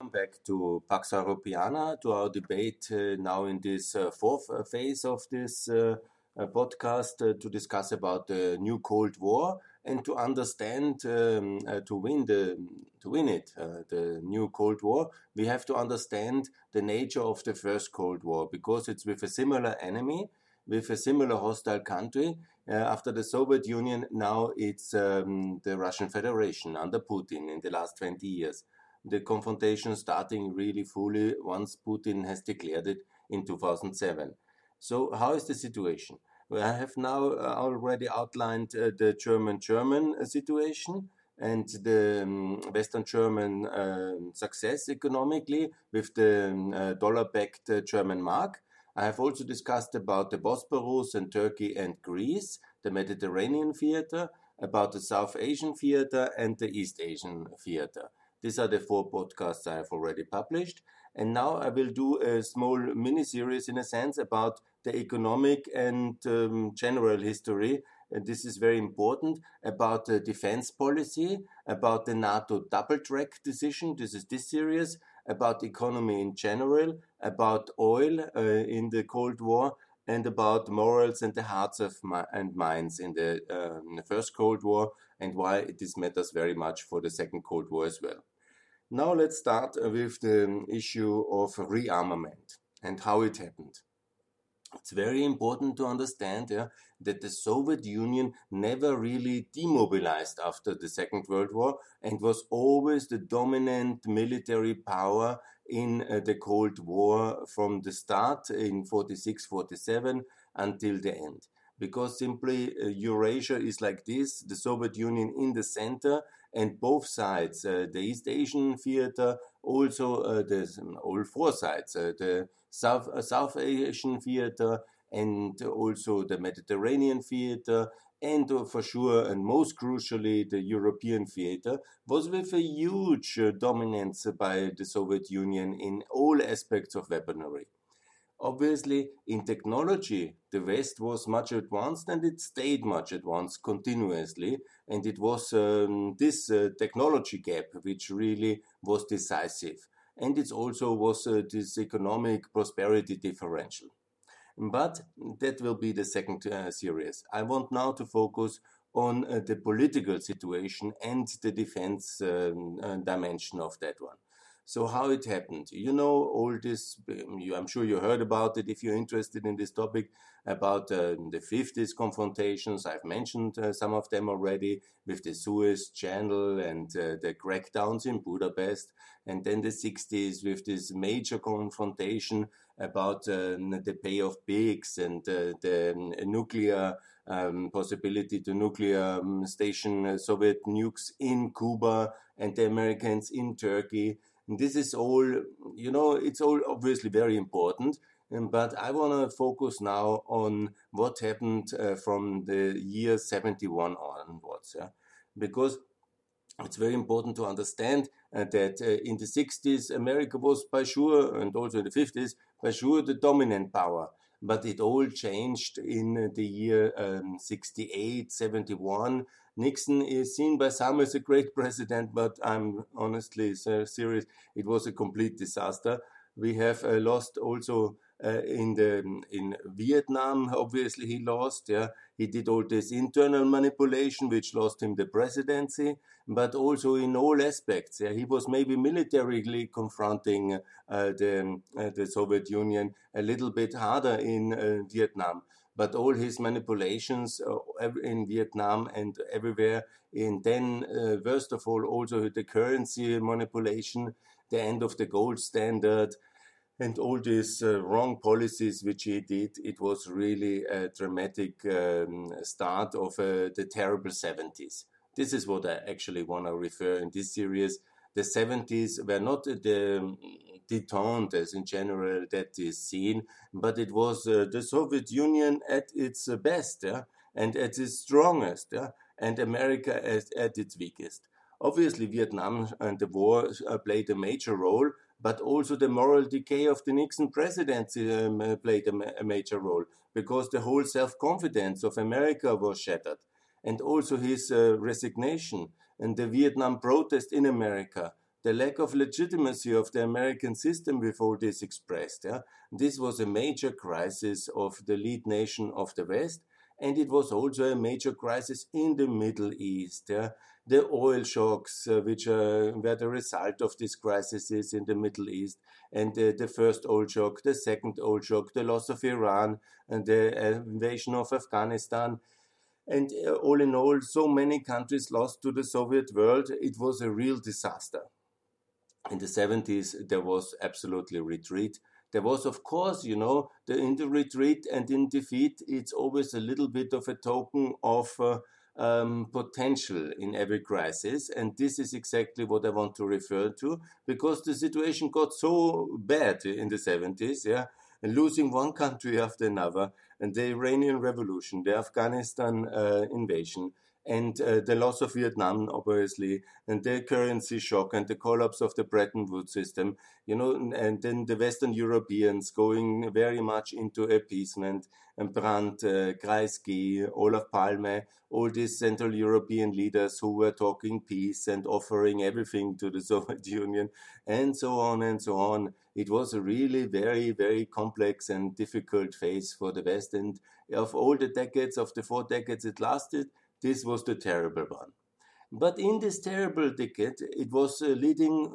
Welcome back to Pax Europiana, to our debate uh, now in this uh, fourth uh, phase of this uh, uh, podcast uh, to discuss about the new Cold War and to understand um, to win the to win it the new Cold War. We have to understand the nature of the first Cold War because it's with a similar enemy, with a similar hostile country. after the Soviet Union, now it's um, the Russian Federation under Putin in the last 20 years the confrontation starting really fully once Putin has declared it in 2007. So, how is the situation? Well, I have now uh, already outlined uh, the German German situation and the um, Western German uh, success economically with the um, uh, dollar backed uh, German mark. I have also discussed about the Bosporus and Turkey and Greece, the Mediterranean theater, about the South Asian theater and the East Asian theater. These are the four podcasts I have already published. And now I will do a small mini series, in a sense, about the economic and um, general history. And this is very important about the defense policy, about the NATO double track decision. This is this series about economy in general, about oil uh, in the Cold War, and about morals and the hearts of mi- and minds in the, uh, in the First Cold War, and why this matters very much for the Second Cold War as well. Now let's start with the issue of rearmament and how it happened. It's very important to understand yeah, that the Soviet Union never really demobilized after the Second World War and was always the dominant military power in uh, the Cold War from the start in 46 47 until the end. Because simply uh, Eurasia is like this the Soviet Union in the center, and both sides, uh, the East Asian theater, also uh, the all four sides, uh, the South South Asian theater, and also the Mediterranean theater, and for sure and most crucially the European theater was with a huge dominance by the Soviet Union in all aspects of weaponry. Obviously, in technology, the West was much advanced and it stayed much advanced continuously. And it was um, this uh, technology gap which really was decisive. And it also was uh, this economic prosperity differential. But that will be the second uh, series. I want now to focus on uh, the political situation and the defense um, uh, dimension of that one. So how it happened? You know all this. Um, I'm sure you heard about it if you're interested in this topic about uh, the 50s confrontations. I've mentioned uh, some of them already with the Suez Channel and uh, the crackdowns in Budapest, and then the 60s with this major confrontation about um, the Bay of Pigs and uh, the nuclear um, possibility to nuclear um, station uh, Soviet nukes in Cuba and the Americans in Turkey this is all, you know, it's all obviously very important. Um, but I want to focus now on what happened uh, from the year 71 onwards. Yeah? Because it's very important to understand uh, that uh, in the 60s, America was by sure, and also in the 50s, by sure the dominant power. But it all changed in the year um, 68, 71, Nixon is seen by some as a great president, but I'm honestly serious. It was a complete disaster. We have uh, lost also uh, in the in Vietnam. Obviously, he lost. Yeah, he did all this internal manipulation, which lost him the presidency. But also in all aspects, yeah, he was maybe militarily confronting uh, the uh, the Soviet Union a little bit harder in uh, Vietnam but all his manipulations uh, in Vietnam and everywhere. And then, worst of all, also the currency manipulation, the end of the gold standard, and all these uh, wrong policies which he did. It was really a dramatic um, start of uh, the terrible 70s. This is what I actually want to refer in this series. The 70s were not the detente as in general that is seen, but it was uh, the Soviet Union at its best yeah, and at its strongest, yeah, and America at, at its weakest. Obviously, Vietnam and the war uh, played a major role, but also the moral decay of the Nixon presidency um, uh, played a, ma a, major role because the whole self confidence of America was shattered, and also his uh, resignation and the Vietnam protest in America the lack of legitimacy of the American system with all this expressed. Yeah? This was a major crisis of the lead nation of the West, and it was also a major crisis in the Middle East. The oil shocks, uh, which uh, were the result of this crisis in the Middle East, and uh, the first oil shock, the second oil shock, the loss of Iran, and the invasion of Afghanistan. And uh, all in all, so many countries lost to the Soviet world. It was a real disaster. In the 70s, there was absolutely retreat there was, of course, you know, the, in the retreat and in defeat, it's always a little bit of a token of uh, um, potential in every crisis. And this is exactly what I want to refer to because the situation got so bad in the 70s, yeah, losing one country after another, and the Iranian Revolution, the Afghanistan uh, invasion, and uh, the loss of Vietnam, obviously, and the currency shock and the collapse of the Bretton Woods system, you know, and then the Western Europeans going very much into appeasement, and Brandt, uh, Kreisky, Olof Palme, all these Central European leaders who were talking peace and offering everything to the Soviet Union, and so on and so on. It was a really very, very complex and difficult phase for the West. And of all the decades, of the four decades it lasted, this was the terrible one. But in this terrible decade, it was uh, leading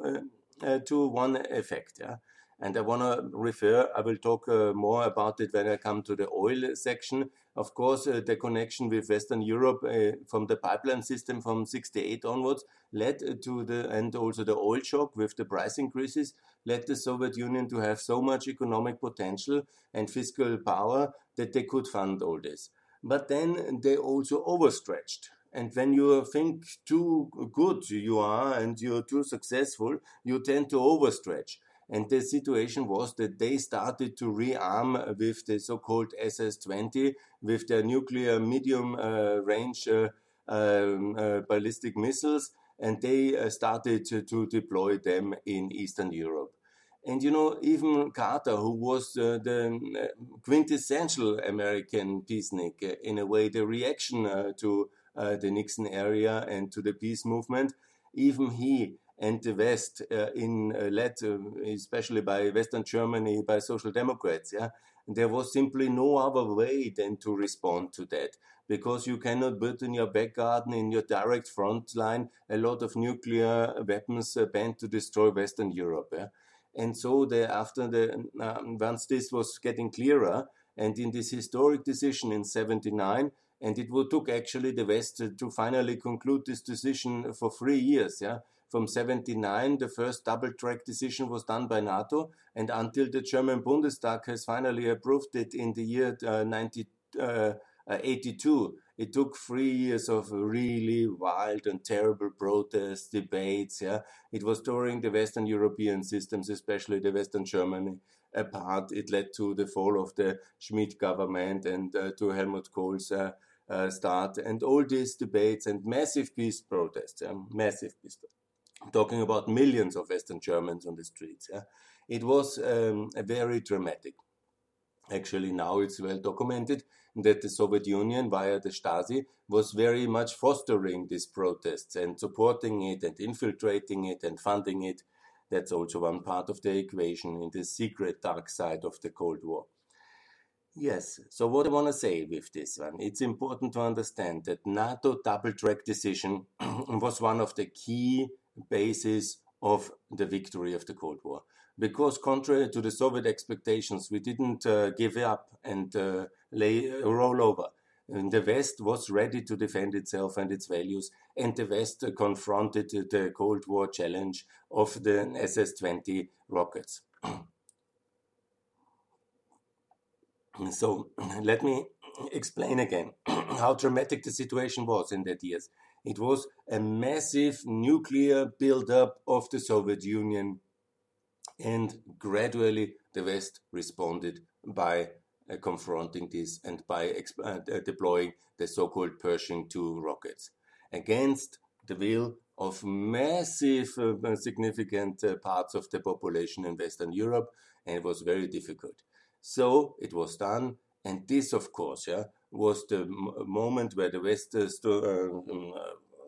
uh, uh, to one effect. Yeah? And I want to refer, I will talk uh, more about it when I come to the oil section. Of course, uh, the connection with Western Europe uh, from the pipeline system from 68 onwards led to the, and also the oil shock with the price increases, led the Soviet Union to have so much economic potential and fiscal power that they could fund all this but then they also overstretched. And when you think too good you are and you're too successful, you tend to overstretch. And the situation was that they started to rearm with the so-called SS-20, with their nuclear medium uh, range uh, um, uh, ballistic missiles, and they uh, started to, to deploy them in Eastern Europe. And you know, even Carter, who was uh, the uh, quintessential American peacenik, uh, in a way, the reaction uh, to uh, the Nixon area and to the peace movement, even he and the West, uh, in led especially by Western Germany, by Social Democrats, yeah, there was simply no other way than to respond to that because you cannot put in your back garden, in your direct front line, a lot of nuclear weapons bent to destroy Western Europe. Yeah? And so the, after the, um, once this was getting clearer, and in this historic decision in 79, and it took actually the West to finally conclude this decision for three years, yeah. From 79, the first double track decision was done by NATO, and until the German Bundestag has finally approved it in the year uh, 90, uh, 82, it took three years of really wild and terrible protests, debates. Yeah, it was during the Western European systems, especially the Western Germany apart. It led to the fall of the Schmidt government and uh, to Helmut Kohl's uh, uh, start, and all these debates and massive peace protests. Yeah? Massive peace. I'm talking about millions of Western Germans on the streets. Yeah? It was um, very dramatic. Actually, now it's well documented that the Soviet Union, via the Stasi, was very much fostering these protests and supporting it and infiltrating it and funding it. That's also one part of the equation in the secret dark side of the Cold War. Yes, so what I want to say with this one, it's important to understand that NATO double track decision was one of the key bases of the victory of the Cold War because contrary to the Soviet expectations, we didn't uh, give up and uh, lay uh, roll over. And the West was ready to defend itself and its values, and the West confronted the Cold War challenge of the SS-20 rockets. so let me explain again how dramatic the situation was in that years. It was a massive nuclear buildup of the Soviet Union and gradually, the West responded by uh, confronting this and by uh, deploying the so called Pershing II rockets against the will of massive, uh, significant uh, parts of the population in Western Europe, and it was very difficult. So it was done, and this, of course, yeah, was the moment where the West uh, st- uh, um,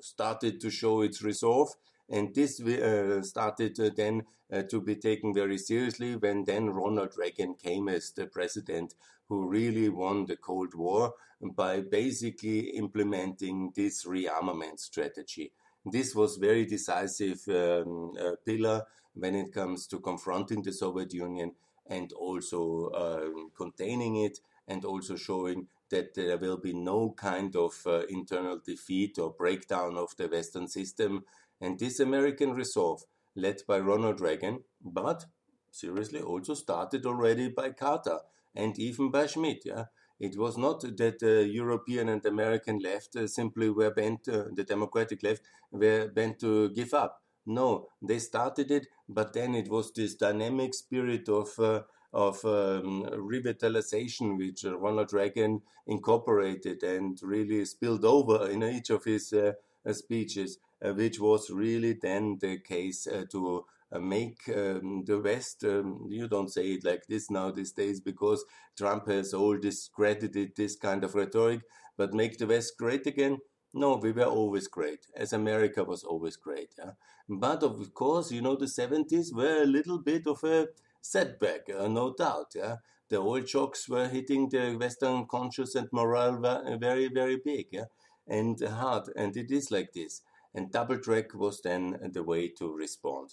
started to show its resolve And this uh, started uh, then uh, to be taken very seriously when then Ronald Reagan came as the president who really won the Cold War by basically implementing this rearmament strategy. This was very decisive um, uh, pillar when it comes to confronting the Soviet Union and also uh, containing it and also showing that there will be no kind of uh, internal defeat or breakdown of the Western system. And this American resolve, led by Ronald Reagan, but seriously also started already by Carter and even by Schmidt. Yeah? It was not that the European and American left uh, simply were bent, uh, the Democratic left were bent to give up. No, they started it, but then it was this dynamic spirit of uh, of um, revitalization which Ronald Reagan incorporated and really spilled over in each of his uh, uh speeches, uh, which was really then the case uh, to uh, make um, the West, um, you don't say it like this now these days because Trump has all discredited this kind of rhetoric, but make the West great again. No, we were always great, as America was always great. Yeah? But of course, you know, the 70s were a little bit of a setback, uh, no doubt. Yeah? The oil shocks were hitting the Western conscience and morale very, very big yeah? and hard. And it is like this. And double track was then the way to respond.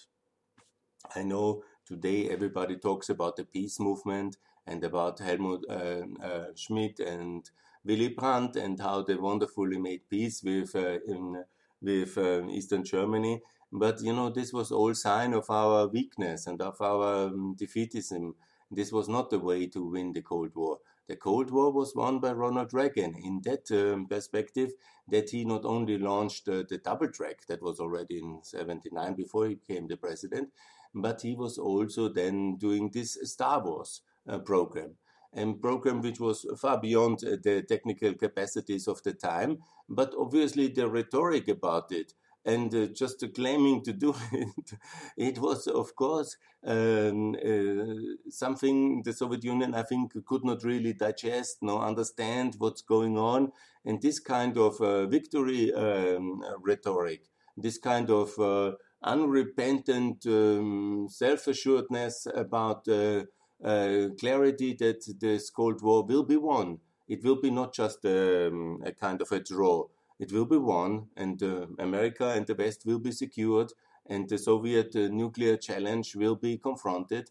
I know today everybody talks about the peace movement and about Helmut uh, uh, Schmidt and Willy Brandt and how they wonderfully made peace with uh, in, with uh, Eastern Germany. But you know, this was all sign of our weakness and of our um, defeatism. This was not the way to win the Cold War. The Cold War was won by Ronald Reagan in that um, perspective that he not only launched uh, the double track that was already in 79 before he became the president, but he was also then doing this Star Wars uh, program. A program which was far beyond uh, the technical capacities of the time, but obviously the rhetoric about it and uh, just claiming to do it, it was, of course, um, uh, something the Soviet Union, I think, could not really digest, nor understand what's going on. And this kind of uh, victory um, rhetoric, this kind of uh, unrepentant um, self assuredness about uh, uh, clarity that this Cold War will be won. It will be not just um, a kind of a draw it will be won, and uh, America and the West will be secured, and the Soviet uh, nuclear challenge will be confronted.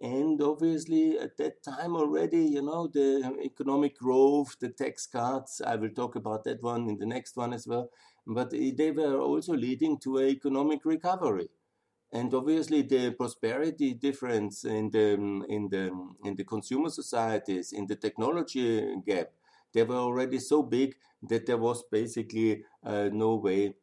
And obviously, at that time already, you know, the economic growth, the tax cuts, I will talk about that one in the next one as well, but they were also leading to an economic recovery. And obviously, the prosperity difference in the, in, the, in the consumer societies, in the technology gap, they were already so big that there was basically uh, no way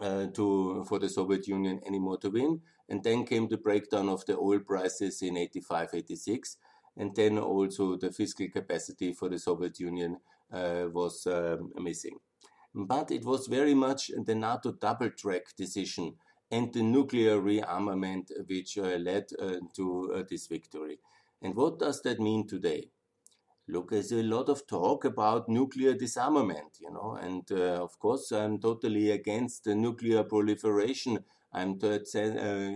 uh, to for the Soviet Union anymore to win. And then came the breakdown of the oil prices in 85, 86. And then also the fiscal capacity for the Soviet Union uh, was um, missing. But it was very much the NATO double track decision and the nuclear rearmament which uh, led uh, to uh, this victory. And what does that mean today? Look, there's a lot of talk about nuclear disarmament, you know, and uh, of course, I'm totally against the nuclear proliferation. I'm uh,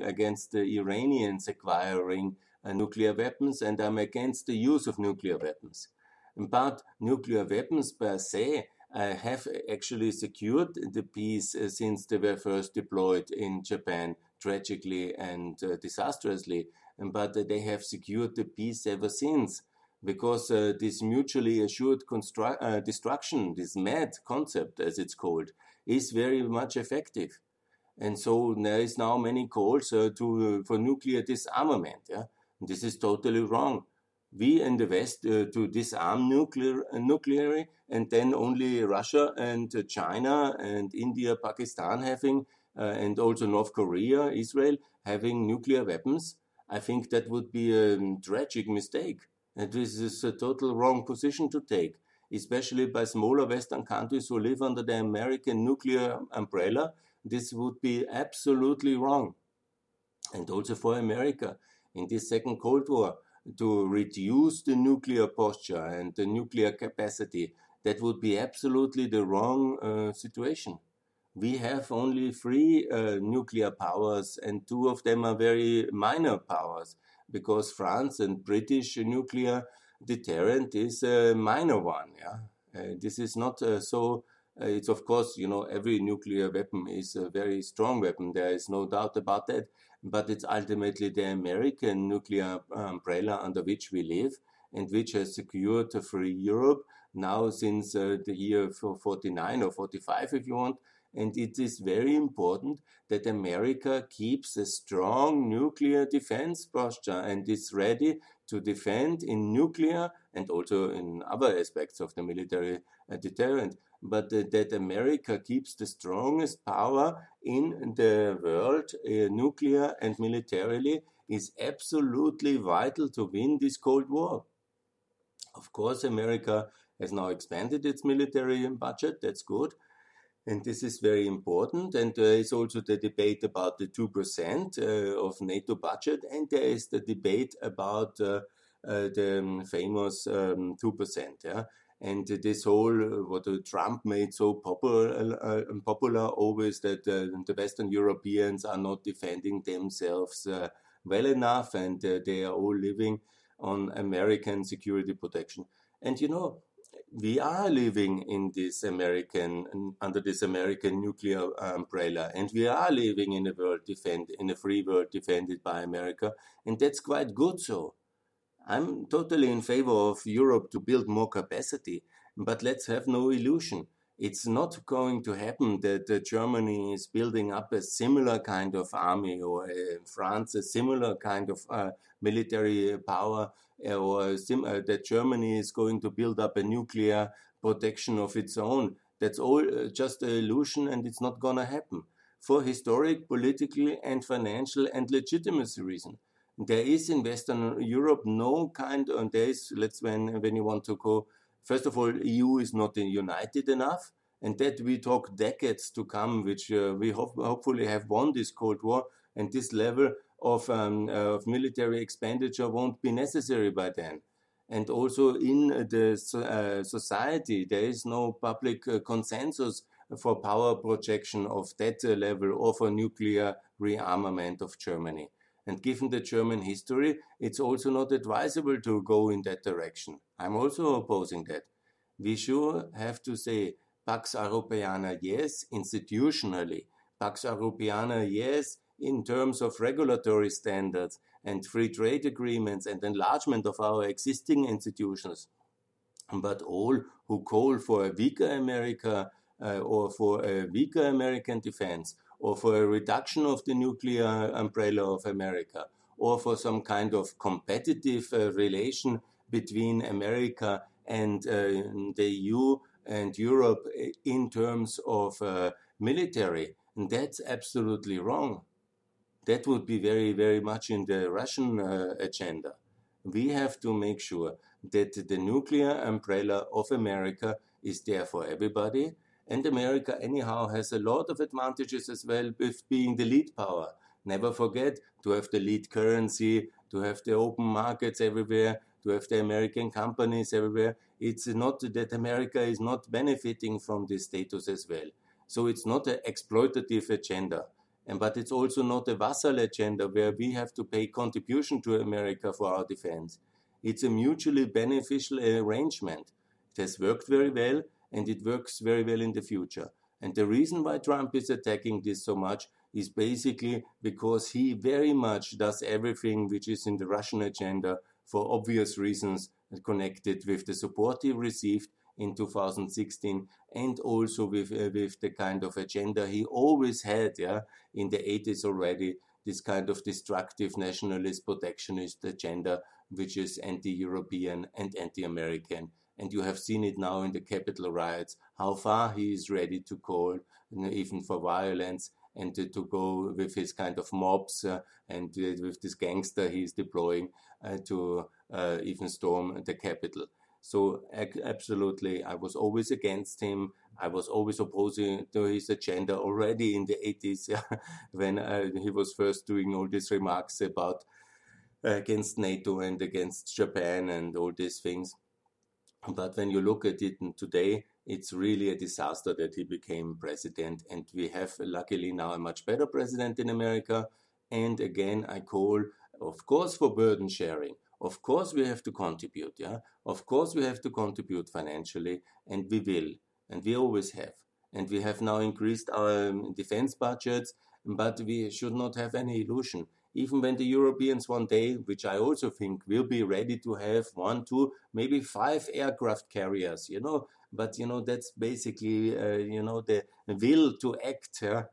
against the Iranians acquiring uh, nuclear weapons, and I'm against the use of nuclear weapons. But nuclear weapons per se uh, have actually secured the peace uh, since they were first deployed in Japan, tragically and uh, disastrously. But they have secured the peace ever since because uh, this mutually assured uh, destruction, this MAD concept, as it's called, is very much effective. And so there is now many calls uh, to for nuclear disarmament. Yeah? This is totally wrong. We in the West uh, to disarm nuclear, uh, nuclear, and then only Russia and uh, China and India, Pakistan having, and also North Korea, Israel having nuclear weapons. I think that would be a tragic mistake. And this is a total wrong position to take, especially by smaller Western countries who live under the American nuclear umbrella. This would be absolutely wrong. And also for America in this second Cold War to reduce the nuclear posture and the nuclear capacity, that would be absolutely the wrong uh, situation. we have only three uh, nuclear powers, and two of them are very minor powers because France and British nuclear deterrent is a minor one. Yeah, uh, this is not uh, so. Uh, it's of course, you know, every nuclear weapon is a very strong weapon. There is no doubt about that. But it's ultimately the American nuclear umbrella under which we live and which has secured a free Europe now since uh, the year 49 or 45, if you want. And it is very important that America keeps a strong nuclear defense posture and is ready to defend in nuclear and also in other aspects of the military uh, deterrent. But that America keeps the strongest power in the world, uh, nuclear and militarily, is absolutely vital to win this Cold War. Of course, America has now expanded its military budget, that's good. And this is very important. And there is also the debate about the 2% uh, of NATO budget. And there is the debate about uh, uh, the famous um, 2%. Yeah? And this whole, what Trump made so popular, popular always that the Western Europeans are not defending themselves well enough and they are all living on American security protection. And you know, we are living in this American under this American nuclear umbrella, and we are living in a world defend in a free world defended by America, and that's quite good. So, I'm totally in favor of Europe to build more capacity, but let's have no illusion. It's not going to happen that uh, Germany is building up a similar kind of army or uh, France a similar kind of uh, military power or sim- uh, that Germany is going to build up a nuclear protection of its own. That's all uh, just an illusion and it's not going to happen for historic, political, and financial and legitimacy reason. There is in Western Europe no kind, and there is, let's when, when you want to go, first of all, EU is not united enough, and that we talk decades to come, which uh, we ho- hopefully have won this Cold War, and this level of, um, of military expenditure won't be necessary by then. And also in the uh, society, there is no public uh, consensus for power projection of that uh, level or for nuclear rearmament of Germany. And given the German history, it's also not advisable to go in that direction. I'm also opposing that. We sure have to say Pax Europiana, yes, institutionally. Pax Europiana, yes, in terms of regulatory standards and free trade agreements and enlargement of our existing institutions. But all who call for a weaker America uh, or for a weaker American defense or for a reduction of the nuclear umbrella of America or for some kind of competitive uh, relation between America and uh, the EU and Europe in terms of uh, military. And that's absolutely wrong that would be very, very much in the Russian uh, agenda. We have to make sure that the nuclear umbrella of America is there for everybody. And America, anyhow, has a lot of advantages as well with being the lead power. Never forget to have the lead currency, to have the open markets everywhere, to have the American companies everywhere. It's not that America is not benefiting from this status as well. So it's not an exploitative agenda. And, but it's also not a vassal agenda where we have to pay contribution to America for our defense. It's a mutually beneficial arrangement. It has worked very well and it works very well in the future. And the reason why Trump is attacking this so much is basically because he very much does everything which is in the Russian agenda for obvious reasons connected with the support he received in 2016 and also with uh, with the kind of agenda he always had yeah in the 80s already this kind of destructive nationalist protectionist agenda which is anti-european and anti-american and you have seen it now in the capital riots how far he is ready to call you know, even for violence and to, to, go with his kind of mobs uh, and uh, with this gangster he is deploying uh, to uh, even storm the Capitol. So absolutely, I was always against him. I was always opposing to his agenda already in the 80s when uh, he was first doing all these remarks about uh, against NATO and against Japan and all these things. But when you look at it today, it's really a disaster that he became president. And we have luckily now a much better president in America. And again, I call, of course, for burden sharing. Of course, we have to contribute. Yeah. Of course, we have to contribute financially, and we will, and we always have. And we have now increased our um, defense budgets, but we should not have any illusion even when the Europeans one day, which I also think will be ready to have one, two, maybe five aircraft carriers, you know, but you know that's basically uh, you know the will to act uh,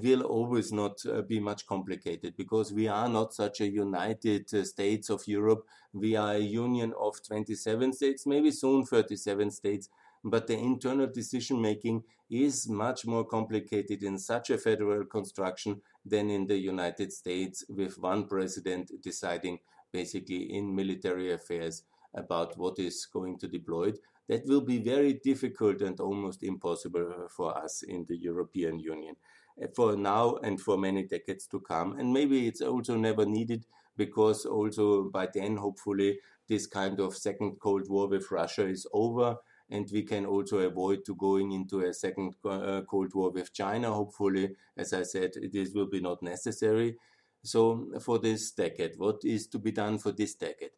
will always not uh, be much complicated because we are not such a united uh, states of Europe. We are a union of 27 states, maybe soon 37 states, but the internal decision making is much more complicated in such a federal construction than in the United States, with one president deciding basically in military affairs about what is going to deployed. That will be very difficult and almost impossible for us in the European Union for now and for many decades to come. And maybe it's also never needed because also by then, hopefully, this kind of second Cold War with Russia is over and we can also avoid to going into a second uh, Cold War with China. Hopefully, as I said, this will be not necessary. So for this decade, what is to be done for this decade?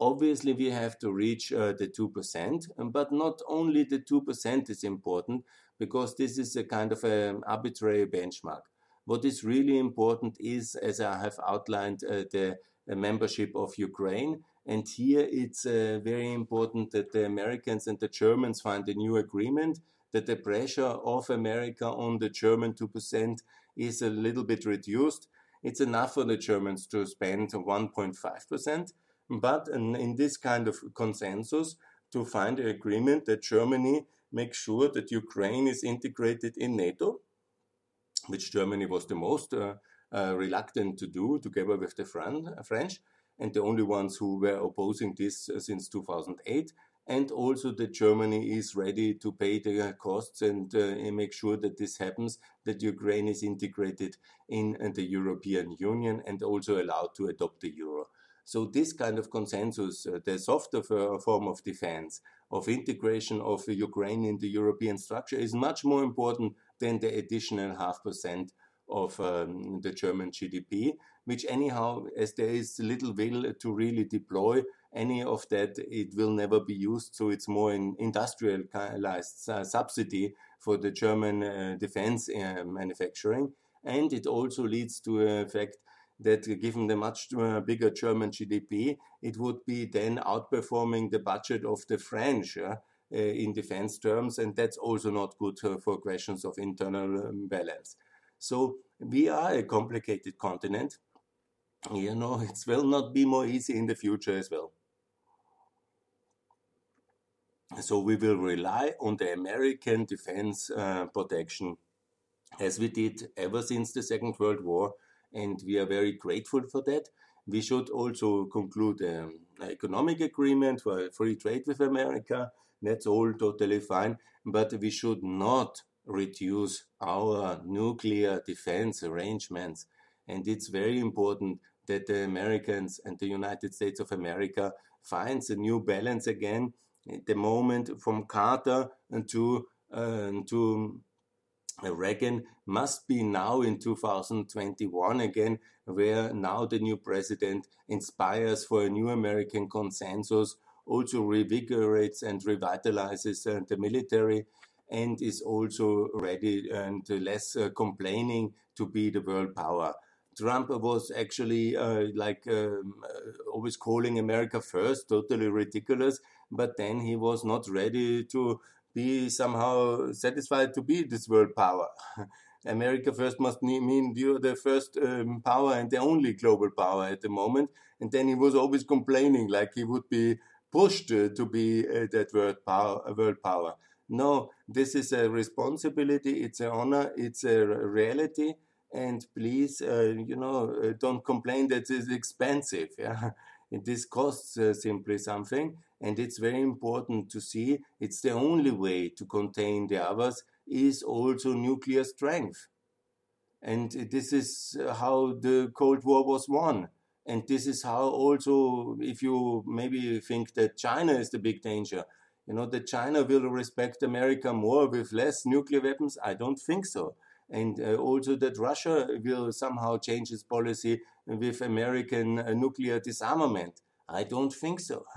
Obviously, we have to reach uh, the 2%, but not only the 2% is important because this is a kind of an arbitrary benchmark. What is really important is, as I have outlined, uh, the membership of Ukraine and here it's uh, very important that the Americans and the Germans find a new agreement, that the pressure of America on the German 2% is a little bit reduced. It's enough for the Germans to spend 1.5%, but in, in this kind of consensus, to find an agreement that Germany makes sure that Ukraine is integrated in NATO, which Germany was the most uh, uh, reluctant to do together with the French and the only ones who were opposing this uh, since 2008 and also that Germany is ready to pay the costs and, uh, and, make sure that this happens, that Ukraine is integrated in, in, the European Union and also allowed to adopt the euro. So this kind of consensus, uh, the softer form of defense, of integration of Ukraine in the European structure is much more important than the additional half percent of um, the German GDP, which anyhow, as there is little will to really deploy any of that, it will never be used. So it's more an industrialized uh, subsidy for the German uh, defense uh, manufacturing. And it also leads to a fact that given the much uh, bigger German GDP, it would be then outperforming the budget of the French. Uh, in defense terms, and that's also not good uh, for questions of internal um, balance. So we are a complicated continent, you know, it will not be more easy in the future as well. So we will rely on the American defense uh, protection as we did ever since the Second World War, and we are very grateful for that. We should also conclude um, an economic agreement for free trade with America. That's all totally fine, but we should not reduce our nuclear defense arrangements. And it's very important that the Americans and the United States of America finds a new balance again. At the moment from Carter to uh, to Reagan must be now in 2021 again, where now the new president inspires for a new American consensus, also revigorates and revitalizes uh, the military, and is also ready and less uh, complaining to be the world power. Trump was actually uh, like um, uh, always calling America first, totally ridiculous. But then he was not ready to be somehow satisfied to be this world power. America first must mean you're the first um, power and the only global power at the moment. And then he was always complaining like he would be pushed uh, to be uh, that world power, world power. No, this is a responsibility, it's an honor, it's a reality and please, uh, you know, uh, don't complain that it's expensive. Yeah, this costs uh, simply something, and it's very important to see it's the only way to contain the others is also nuclear strength, and this is how the Cold War was won. And this is how also, if you maybe think that China is the big danger, You know, that China will respect America more with less nuclear weapons? I don't think so. And uh, also that Russia will somehow change its policy with American uh, nuclear disarmament? I don't think so.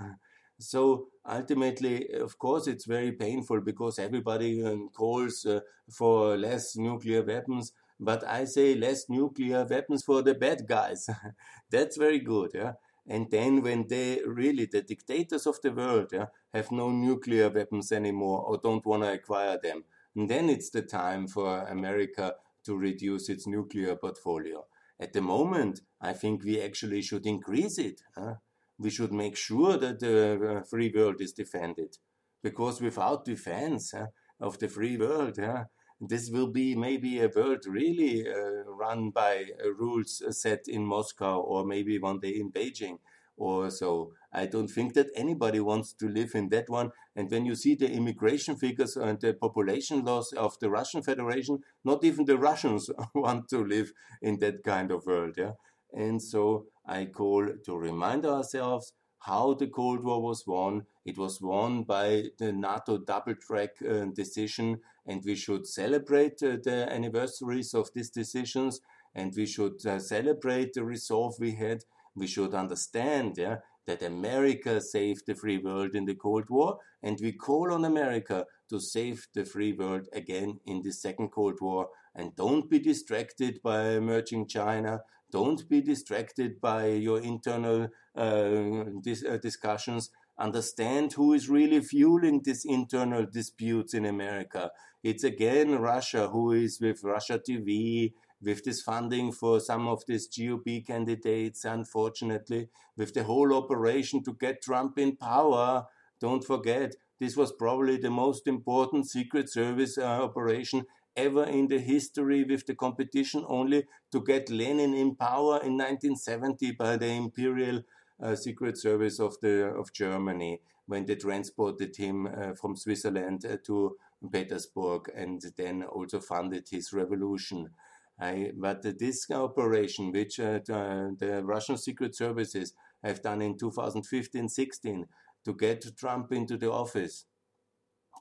So ultimately, of course, it's very painful because everybody um, calls uh, for less nuclear weapons. But I say less nuclear weapons for the bad guys. That's very good. Yeah. And then when they really, the dictators of the world, yeah, have no nuclear weapons anymore or don't want to acquire them, and then it's the time for America to reduce its nuclear portfolio. At the moment, I think we actually should increase it. Huh? We should make sure that the uh, free world is defended. Because without defense huh, of the free world, yeah, this will be maybe a world really uh, run by uh, rules set in Moscow or maybe one day in Beijing or so. I don't think that anybody wants to live in that one. And when you see the immigration figures and the population loss of the Russian Federation, not even the Russians want to live in that kind of world. Yeah. And so I call to remind ourselves how the Cold War was won. It was won by the NATO double track uh, decision, and we should celebrate uh, the anniversaries of these decisions, and we should uh, celebrate the resolve we had. We should understand yeah, that America saved the free world in the Cold War, and we call on America to save the free world again in the Second Cold War. And don't be distracted by emerging China. Don't be distracted by your internal uh, dis- uh, discussions. Understand who is really fueling these internal disputes in America. It's again Russia who is with Russia TV, with this funding for some of these GOP candidates, unfortunately, with the whole operation to get Trump in power. Don't forget, this was probably the most important Secret Service uh, operation ever in the history with the competition only to get Lenin in power in 1970 by the Imperial uh, Secret Service of the of Germany when they transported him uh, from Switzerland uh, to Petersburg and then also funded his revolution. I, but this operation, which uh, the, Russian Secret Services have done in 2015-16 to get Trump into the office,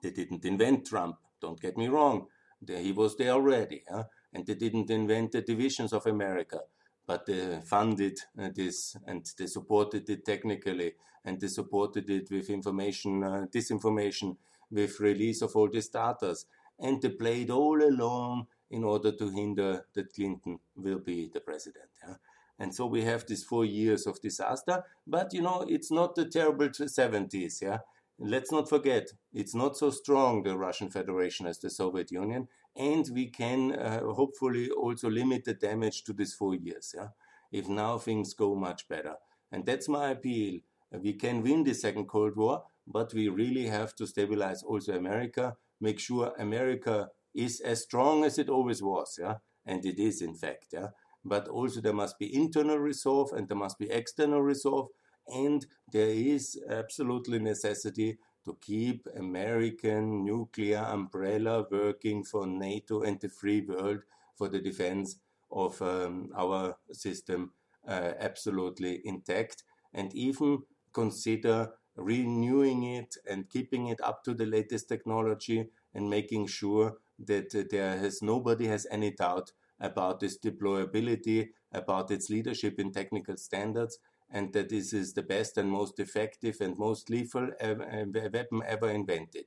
they didn't invent Trump. Don't get me wrong he was there already, huh? and they didn't invent the divisions of America, but they funded uh, this and they supported it technically, and they supported it with information, uh, disinformation, with release of all these data, and they played all along in order to hinder that Clinton will be the president. Yeah? And so we have these four years of disaster, but you know, it's not the terrible 70s, yeah? let's not forget, it's not so strong, the Russian Federation, as the Soviet Union, and we can uh, hopefully also limit the damage to these four years, yeah? if now things go much better. And that's my appeal. We can win the Second Cold War, but we really have to stabilize also America, make sure America is as strong as it always was, yeah? and it is in fact. Yeah? But also there must be internal resolve and there must be external resolve and there is absolutely necessity to keep American nuclear umbrella working for NATO and the free world for the defense of um, our system uh, absolutely intact and even consider renewing it and keeping it up to the latest technology and making sure that there has nobody has any doubt about its deployability, about its leadership in technical standards, and that this is the best and most effective and most lethal weapon ever invented.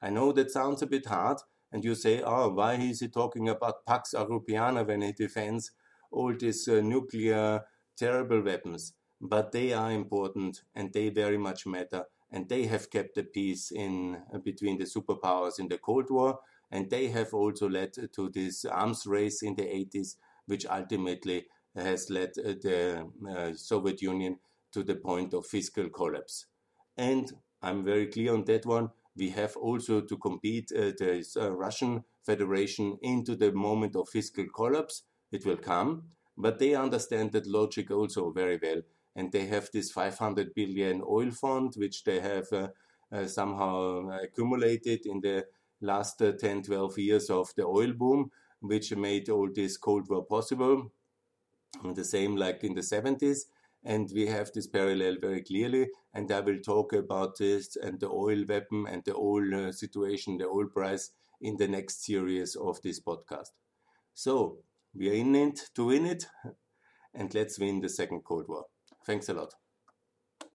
I know that sounds a bit hard, and you say, oh, why is he talking about Pax Europiana when he defends all these uh, nuclear terrible weapons? But they are important, and they very much matter, and they have kept the peace in uh, between the superpowers in the Cold War, and they have also led to this arms race in the 80s, which ultimately has led uh, the uh, Soviet Union to the point of fiscal collapse. And I'm very clear on that one. We have also to compete uh, the Russian Federation into the moment of fiscal collapse. It will come, but they understand that logic also very well. And they have this 500 billion oil fund, which they have uh, uh, somehow accumulated in the last uh, 10, 12 years of the oil boom, which made all this Cold War possible the same like in the 70s. and we have this parallel very clearly. And I will talk about this and the oil weapon and the oil uh, situation, the oil price in the next series of this podcast. So we are in it to win it, and let's win the second Cold War. Thanks a lot.